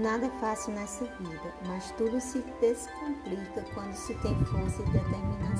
Nada é fácil nessa vida, mas tudo se descomplica quando se tem força e determinação.